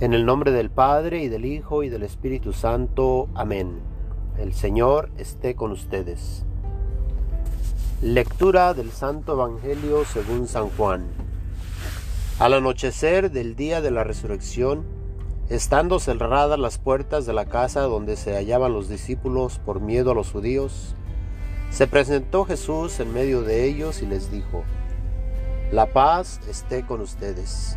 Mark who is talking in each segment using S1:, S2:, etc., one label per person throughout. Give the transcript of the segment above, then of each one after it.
S1: En el nombre del Padre y del Hijo y del Espíritu Santo. Amén. El Señor esté con ustedes. Lectura del Santo Evangelio según San Juan. Al anochecer del día de la resurrección, estando cerradas las puertas de la casa donde se hallaban los discípulos por miedo a los judíos, se presentó Jesús en medio de ellos y les dijo, La paz esté con ustedes.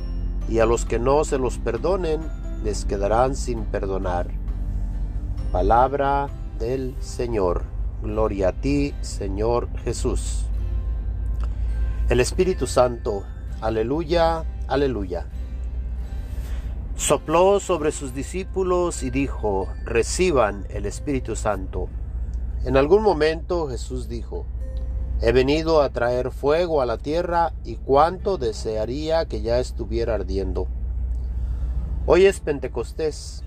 S1: y a los que no se los perdonen les quedarán sin perdonar. Palabra del Señor. Gloria a ti, Señor Jesús. El Espíritu Santo. Aleluya, aleluya. Sopló sobre sus discípulos y dijo, reciban el Espíritu Santo. En algún momento Jesús dijo, He venido a traer fuego a la tierra y cuánto desearía que ya estuviera ardiendo. Hoy es Pentecostés,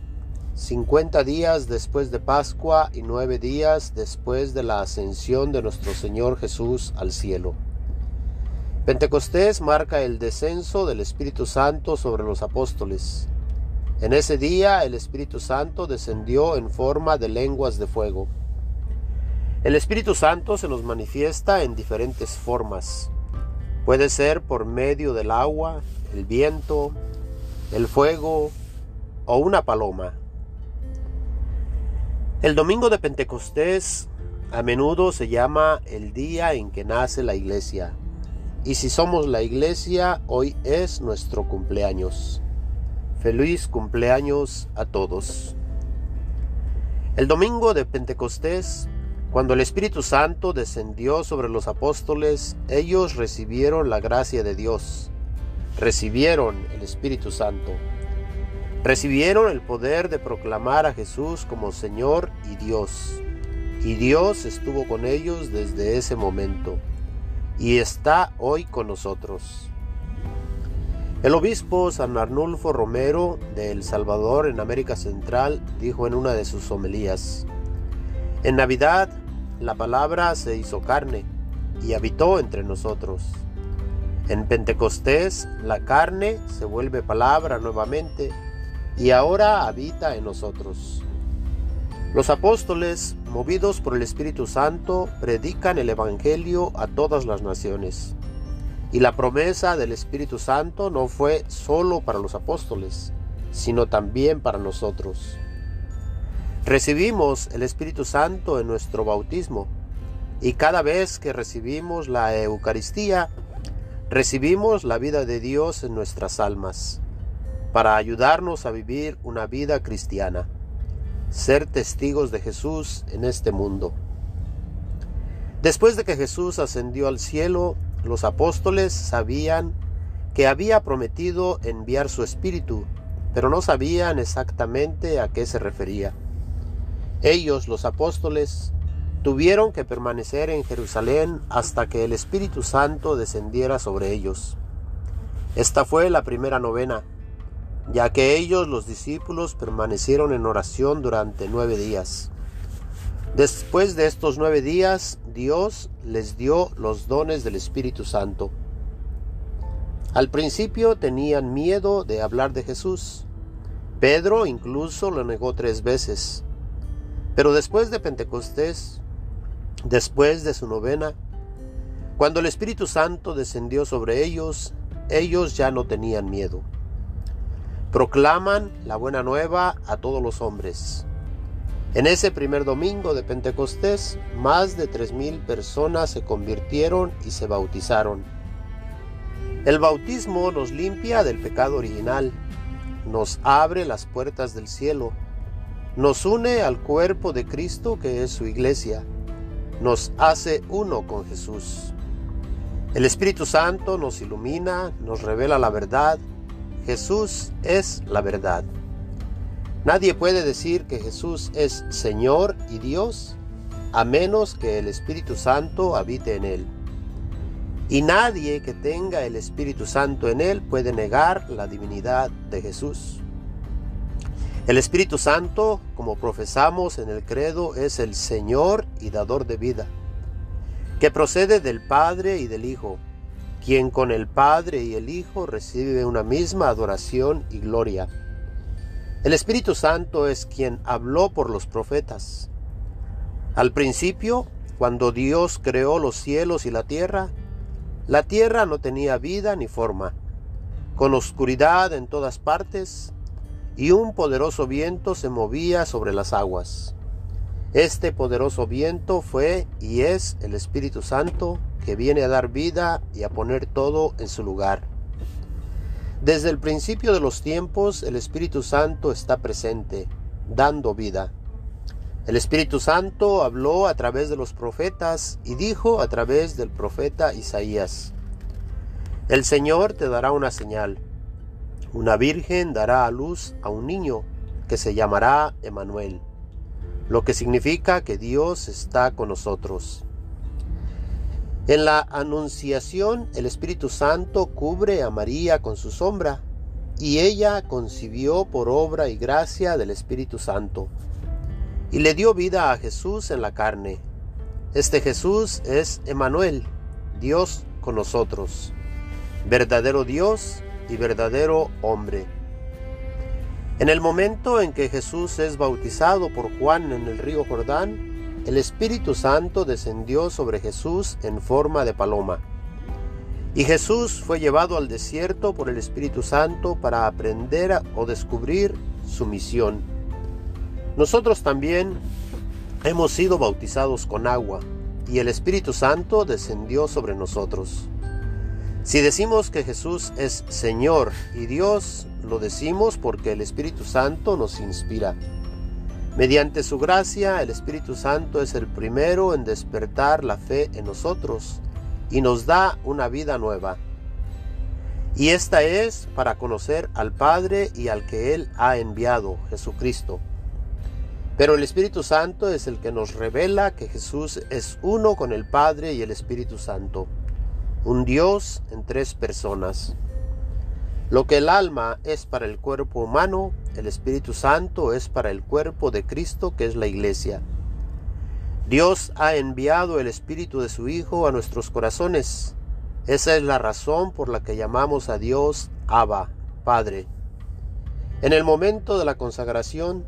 S1: cincuenta días después de Pascua y nueve días después de la ascensión de nuestro Señor Jesús al cielo. Pentecostés marca el descenso del Espíritu Santo sobre los apóstoles. En ese día el Espíritu Santo descendió en forma de lenguas de fuego. El Espíritu Santo se nos manifiesta en diferentes formas. Puede ser por medio del agua, el viento, el fuego o una paloma. El domingo de Pentecostés a menudo se llama el día en que nace la iglesia. Y si somos la iglesia, hoy es nuestro cumpleaños. Feliz cumpleaños a todos. El domingo de Pentecostés cuando el Espíritu Santo descendió sobre los apóstoles, ellos recibieron la gracia de Dios, recibieron el Espíritu Santo, recibieron el poder de proclamar a Jesús como Señor y Dios. Y Dios estuvo con ellos desde ese momento y está hoy con nosotros. El obispo San Arnulfo Romero de El Salvador en América Central dijo en una de sus homilías, en Navidad la palabra se hizo carne y habitó entre nosotros. En Pentecostés la carne se vuelve palabra nuevamente y ahora habita en nosotros. Los apóstoles, movidos por el Espíritu Santo, predican el Evangelio a todas las naciones. Y la promesa del Espíritu Santo no fue solo para los apóstoles, sino también para nosotros. Recibimos el Espíritu Santo en nuestro bautismo y cada vez que recibimos la Eucaristía, recibimos la vida de Dios en nuestras almas para ayudarnos a vivir una vida cristiana, ser testigos de Jesús en este mundo. Después de que Jesús ascendió al cielo, los apóstoles sabían que había prometido enviar su Espíritu, pero no sabían exactamente a qué se refería. Ellos, los apóstoles, tuvieron que permanecer en Jerusalén hasta que el Espíritu Santo descendiera sobre ellos. Esta fue la primera novena, ya que ellos, los discípulos, permanecieron en oración durante nueve días. Después de estos nueve días, Dios les dio los dones del Espíritu Santo. Al principio tenían miedo de hablar de Jesús. Pedro incluso lo negó tres veces. Pero después de Pentecostés, después de su novena, cuando el Espíritu Santo descendió sobre ellos, ellos ya no tenían miedo. Proclaman la buena nueva a todos los hombres. En ese primer domingo de Pentecostés, más de tres mil personas se convirtieron y se bautizaron. El bautismo nos limpia del pecado original, nos abre las puertas del cielo, nos une al cuerpo de Cristo que es su iglesia, nos hace uno con Jesús. El Espíritu Santo nos ilumina, nos revela la verdad Jesús es la verdad. Nadie puede decir que Jesús es Señor y Dios a menos que el Espíritu Santo habite en él. Y nadie que tenga el Espíritu Santo en él puede negar la divinidad de Jesús. El Espíritu Santo, como profesamos en el credo, es el Señor y dador de vida, que procede del Padre y del Hijo, quien con el Padre y el Hijo recibe una misma adoración y gloria. El Espíritu Santo es quien habló por los profetas. Al principio, cuando Dios creó los cielos y la tierra, la tierra no tenía vida ni forma, con oscuridad en todas partes, y un poderoso viento se movía sobre las aguas. Este poderoso viento fue y es el Espíritu Santo que viene a dar vida y a poner todo en su lugar. Desde el principio de los tiempos el Espíritu Santo está presente, dando vida. El Espíritu Santo habló a través de los profetas y dijo a través del profeta Isaías, El Señor te dará una señal una virgen dará a luz a un niño que se llamará Emanuel, lo que significa que Dios está con nosotros. En la Anunciación el Espíritu Santo cubre a María con su sombra y ella concibió por obra y gracia del Espíritu Santo y le dio vida a Jesús en la carne. Este Jesús es Emanuel, Dios con nosotros, verdadero Dios y verdadero hombre. En el momento en que Jesús es bautizado por Juan en el río Jordán, el Espíritu Santo descendió sobre Jesús en forma de paloma. Y Jesús fue llevado al desierto por el Espíritu Santo para aprender o descubrir su misión. Nosotros también hemos sido bautizados con agua, y el Espíritu Santo descendió sobre nosotros. Si decimos que Jesús es Señor y Dios, lo decimos porque el Espíritu Santo nos inspira. Mediante su gracia, el Espíritu Santo es el primero en despertar la fe en nosotros y nos da una vida nueva. Y esta es para conocer al Padre y al que Él ha enviado, Jesucristo. Pero el Espíritu Santo es el que nos revela que Jesús es uno con el Padre y el Espíritu Santo un Dios en tres personas. Lo que el alma es para el cuerpo humano, el Espíritu Santo es para el cuerpo de Cristo, que es la iglesia. Dios ha enviado el Espíritu de su Hijo a nuestros corazones. Esa es la razón por la que llamamos a Dios Abba, Padre. En el momento de la consagración,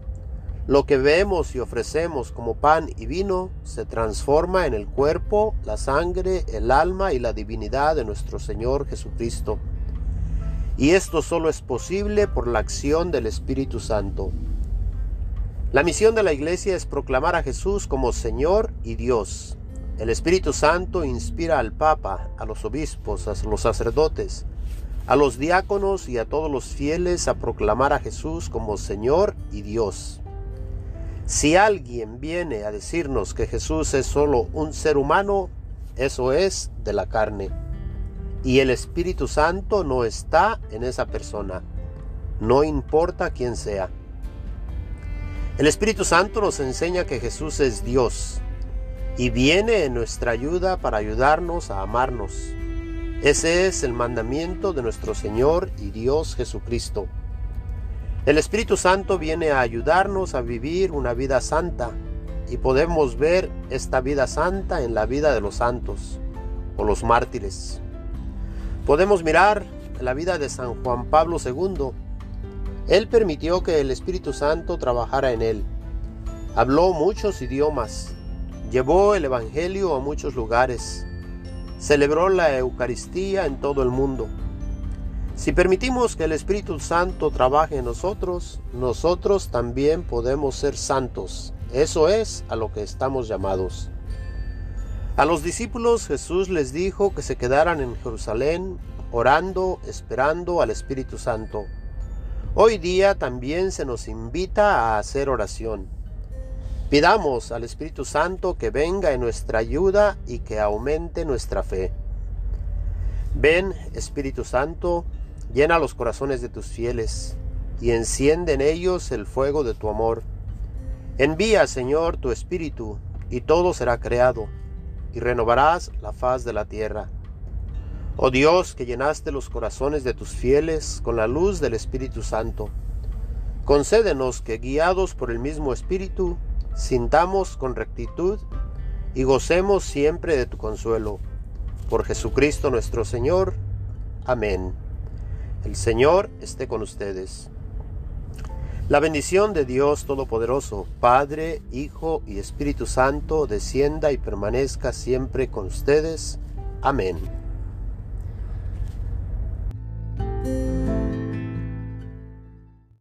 S1: lo que vemos y ofrecemos como pan y vino se transforma en el cuerpo, la sangre, el alma y la divinidad de nuestro Señor Jesucristo. Y esto solo es posible por la acción del Espíritu Santo. La misión de la Iglesia es proclamar a Jesús como Señor y Dios. El Espíritu Santo inspira al Papa, a los obispos, a los sacerdotes, a los diáconos y a todos los fieles a proclamar a Jesús como Señor y Dios. Si alguien viene a decirnos que Jesús es solo un ser humano, eso es de la carne. Y el Espíritu Santo no está en esa persona, no importa quién sea. El Espíritu Santo nos enseña que Jesús es Dios y viene en nuestra ayuda para ayudarnos a amarnos. Ese es el mandamiento de nuestro Señor y Dios Jesucristo. El Espíritu Santo viene a ayudarnos a vivir una vida santa y podemos ver esta vida santa en la vida de los santos o los mártires. Podemos mirar la vida de San Juan Pablo II. Él permitió que el Espíritu Santo trabajara en él. Habló muchos idiomas, llevó el Evangelio a muchos lugares, celebró la Eucaristía en todo el mundo si permitimos que el Espíritu Santo trabaje en nosotros, nosotros también podemos ser santos. Eso es a lo que estamos llamados. A los discípulos Jesús les dijo que se quedaran en Jerusalén orando, esperando al Espíritu Santo. Hoy día también se nos invita a hacer oración. Pidamos al Espíritu Santo que venga en nuestra ayuda y que aumente nuestra fe. Ven, Espíritu Santo, Llena los corazones de tus fieles y enciende en ellos el fuego de tu amor. Envía, Señor, tu Espíritu, y todo será creado, y renovarás la faz de la tierra. Oh Dios, que llenaste los corazones de tus fieles con la luz del Espíritu Santo, concédenos que, guiados por el mismo Espíritu, sintamos con rectitud y gocemos siempre de tu consuelo. Por Jesucristo nuestro Señor. Amén. El Señor esté con ustedes. La bendición de Dios Todopoderoso, Padre, Hijo y Espíritu Santo, descienda y permanezca siempre con ustedes. Amén.